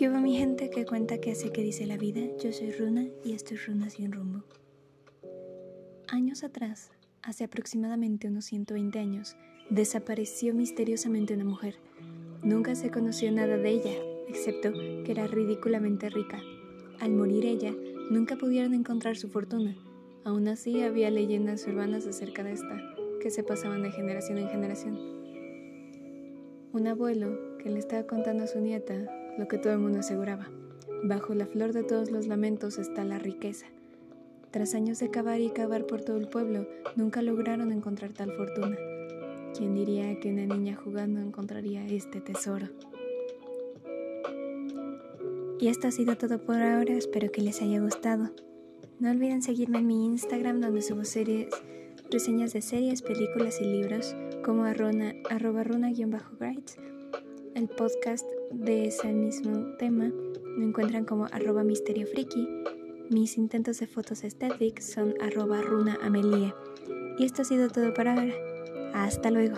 ¿Qué hubo mi gente que cuenta que hace que dice la vida? Yo soy Runa y esto es Runa sin rumbo. Años atrás, hace aproximadamente unos 120 años, desapareció misteriosamente una mujer. Nunca se conoció nada de ella, excepto que era ridículamente rica. Al morir ella, nunca pudieron encontrar su fortuna. Aún así, había leyendas urbanas acerca de esta, que se pasaban de generación en generación. Un abuelo que le estaba contando a su nieta lo que todo el mundo aseguraba. Bajo la flor de todos los lamentos está la riqueza. Tras años de cavar y cavar por todo el pueblo, nunca lograron encontrar tal fortuna. ¿Quién diría que una niña jugando encontraría este tesoro? Y esto ha sido todo por ahora, espero que les haya gustado. No olviden seguirme en mi Instagram donde subo series, reseñas de series, películas y libros como arroba runa-guides. El podcast de ese mismo tema me encuentran como arroba misterio friki. Mis intentos de fotos estéticas son arroba runa amelie. Y esto ha sido todo por ahora. Hasta luego.